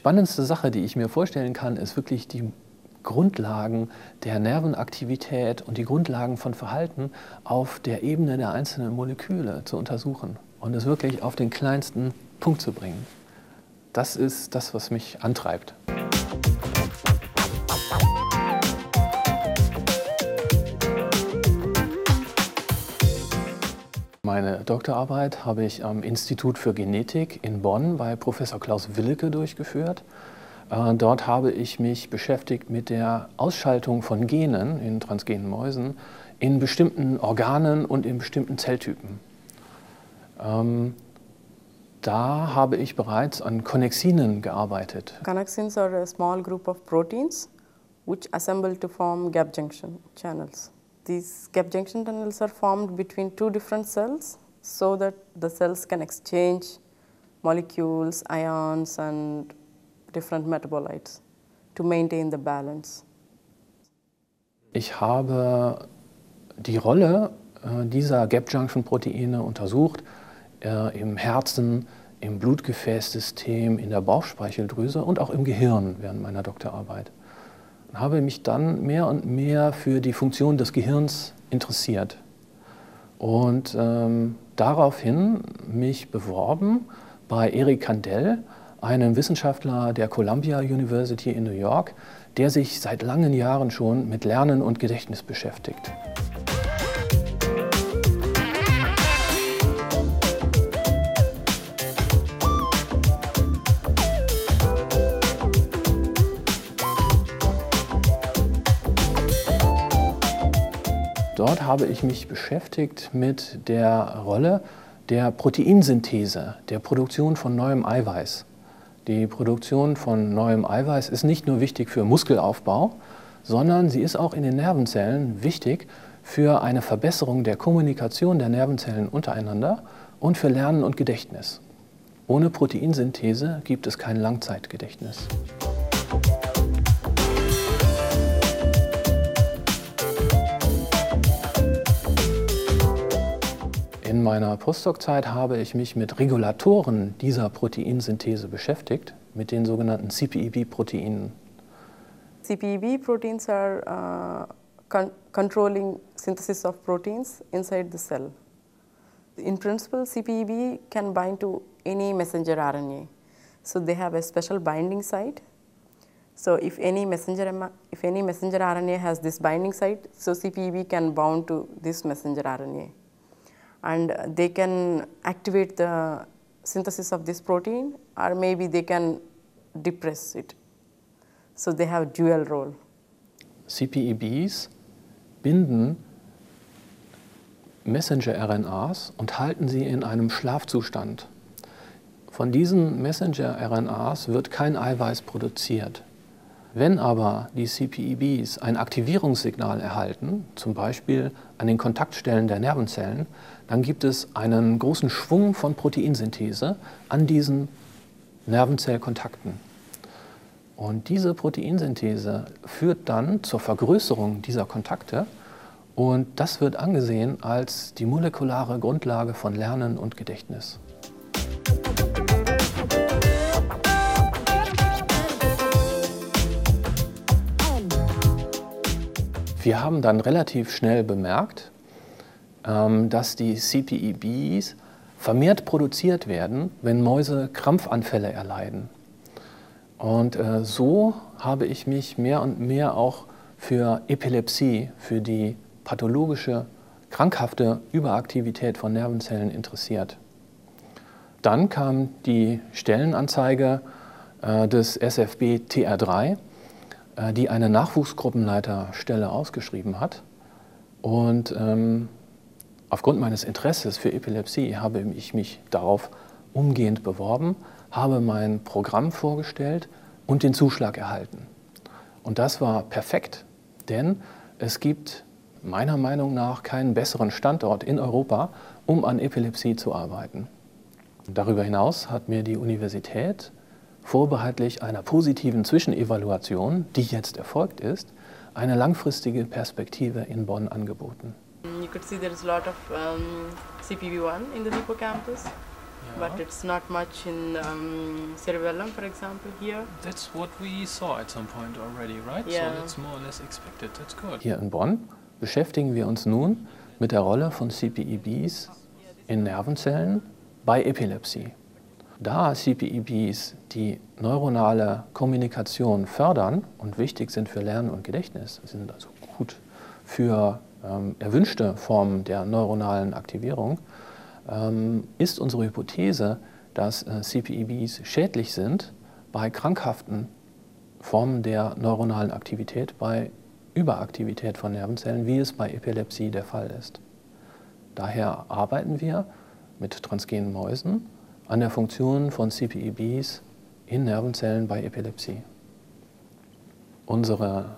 spannendste Sache, die ich mir vorstellen kann, ist wirklich die Grundlagen der Nervenaktivität und die Grundlagen von Verhalten auf der Ebene der einzelnen Moleküle zu untersuchen und es wirklich auf den kleinsten Punkt zu bringen. Das ist das, was mich antreibt. Meine Doktorarbeit habe ich am Institut für Genetik in Bonn bei Professor Klaus Willeke durchgeführt. Äh, dort habe ich mich beschäftigt mit der Ausschaltung von Genen in transgenen Mäusen in bestimmten Organen und in bestimmten Zelltypen. Ähm, da habe ich bereits an Connexinen gearbeitet. Connexins are a small group of proteins which assemble to form gap junction channels. These gap junction tunnels are formed between two different cells so that the cells can exchange molecules, ions and different metabolites to maintain the balance. Ich habe die Rolle äh, dieser Gap-Junction-Proteine untersucht äh, im Herzen, im Blutgefäßsystem, in der Bauchspeicheldrüse und auch im Gehirn während meiner Doktorarbeit. Habe mich dann mehr und mehr für die Funktion des Gehirns interessiert und ähm, daraufhin mich beworben bei Eric Kandel, einem Wissenschaftler der Columbia University in New York, der sich seit langen Jahren schon mit Lernen und Gedächtnis beschäftigt. Dort habe ich mich beschäftigt mit der Rolle der Proteinsynthese, der Produktion von neuem Eiweiß. Die Produktion von neuem Eiweiß ist nicht nur wichtig für Muskelaufbau, sondern sie ist auch in den Nervenzellen wichtig für eine Verbesserung der Kommunikation der Nervenzellen untereinander und für Lernen und Gedächtnis. Ohne Proteinsynthese gibt es kein Langzeitgedächtnis. In meiner Postdoc-Zeit habe ich mich mit Regulatoren dieser Proteinsynthese beschäftigt, mit den sogenannten CPEB-Proteinen. CPEB-Proteins are uh, con controlling synthesis of proteins inside the cell. In principle, CPEB can bind to any messenger RNA. So they have a special binding site. So if any messenger, if any messenger RNA has this binding site, so CPEB can bound to this messenger RNA and they can activate the synthesis of this protein or maybe they can depress it. So they have dual role. CPEBs binden Messenger-RNAs und halten sie in einem Schlafzustand. Von diesen Messenger-RNAs wird kein Eiweiß produziert. Wenn aber die CPEBs ein Aktivierungssignal erhalten, zum Beispiel an den Kontaktstellen der Nervenzellen, dann gibt es einen großen Schwung von Proteinsynthese an diesen Nervenzellkontakten. Und diese Proteinsynthese führt dann zur Vergrößerung dieser Kontakte und das wird angesehen als die molekulare Grundlage von Lernen und Gedächtnis. Wir haben dann relativ schnell bemerkt, ähm, dass die CPEBs vermehrt produziert werden, wenn Mäuse Krampfanfälle erleiden. Und äh, so habe ich mich mehr und mehr auch für Epilepsie, für die pathologische, krankhafte Überaktivität von Nervenzellen interessiert. Dann kam die Stellenanzeige äh, des SFB TR3 äh, die eine Nachwuchsgruppenleiterstelle ausgeschrieben hat. Und ähm, aufgrund meines Interesses für Epilepsie habe ich mich darauf umgehend beworben, habe mein Programm vorgestellt und den Zuschlag erhalten. Und das war perfekt, denn es gibt meiner Meinung nach keinen besseren Standort in Europa, um an Epilepsie zu arbeiten. Darüber hinaus hat mir die Universität vorbehaltlich einer positiven Zwischenevaluation, die jetzt erfolgt ist, eine langfristige Perspektive in Bonn angeboten. You could see there is a lot of um, CPB1 in the hippocampus but it's not much in um, cerebellum, for example, here. That's what we saw at some point already, right? Yeah. So that's more or less expected. That's good. Hier in Bonn beschäftigen wir uns nun mit der Rolle von CPEBs in Nervenzellen bei Epilepsie. Da CPEBs die neuronale Kommunikation fördern und wichtig sind für Lernen und Gedächtnis, sind also gut für ähm, erwünschte Formen der neuronalen Aktivierung, ähm, ist unsere Hypothese, dass äh, CPEBs schädlich sind bei krankhaften Formen der neuronalen Aktivität, bei Überaktivität von Nervenzellen, wie es bei Epilepsie der Fall ist. Daher arbeiten wir mit transgenen Mäusen an der Funktion von CPEBs in Nervenzellen bei Epilepsie. Unsere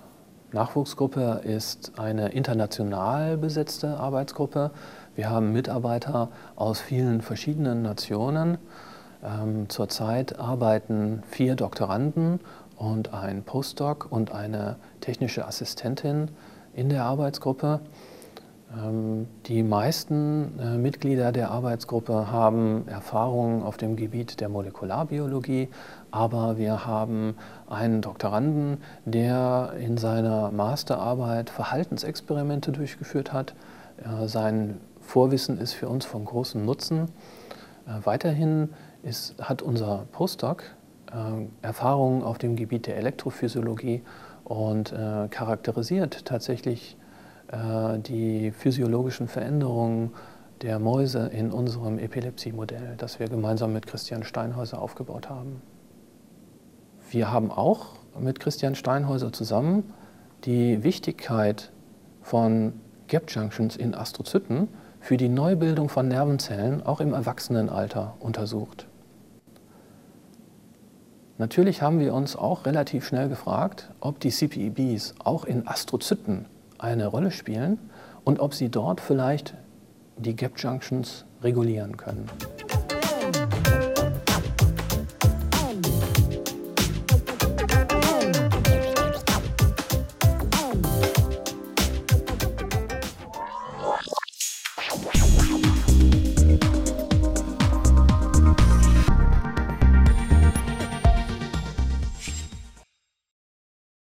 Nachwuchsgruppe ist eine international besetzte Arbeitsgruppe. Wir haben Mitarbeiter aus vielen verschiedenen Nationen. Ähm, zurzeit arbeiten vier Doktoranden und ein Postdoc und eine technische Assistentin in der Arbeitsgruppe. Ähm, die meisten äh, Mitglieder der Arbeitsgruppe haben Erfahrungen auf dem Gebiet der Molekularbiologie, aber wir haben einen Doktoranden, der in seiner Masterarbeit Verhaltensexperimente durchgeführt hat. Sein Vorwissen ist für uns von großem Nutzen. Äh, weiterhin ist, hat unser Postdoc äh, Erfahrungen auf dem Gebiet der Elektrophysiologie und charakterisiert tatsächlich äh, die physiologischen Veränderungen der Mäuse in unserem Epilepsiemodell, das wir gemeinsam mit Christian Steinhäuser aufgebaut haben. Wir haben auch mit Christian Steinhäuser zusammen die Wichtigkeit von Gap-Junctions in Astrozyten für die Neubildung von Nervenzellen auch im Erwachsenenalter untersucht. Natürlich haben wir uns auch relativ schnell gefragt, ob die CPEBs auch in Astrozyten eine Rolle spielen und ob sie dort vielleicht die Gap Junctions regulieren können.